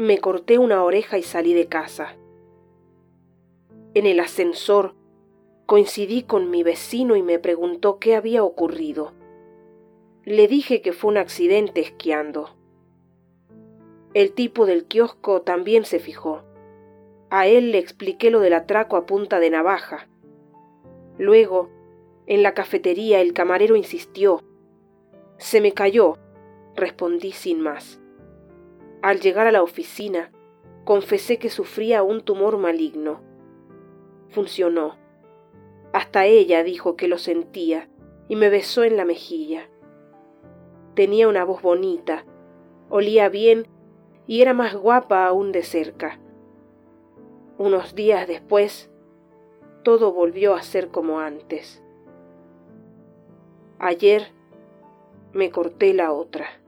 Me corté una oreja y salí de casa. En el ascensor coincidí con mi vecino y me preguntó qué había ocurrido. Le dije que fue un accidente esquiando. El tipo del kiosco también se fijó. A él le expliqué lo del atraco a punta de navaja. Luego, en la cafetería, el camarero insistió. Se me cayó, respondí sin más. Al llegar a la oficina, confesé que sufría un tumor maligno. Funcionó. Hasta ella dijo que lo sentía y me besó en la mejilla. Tenía una voz bonita, olía bien y era más guapa aún de cerca. Unos días después, todo volvió a ser como antes. Ayer me corté la otra.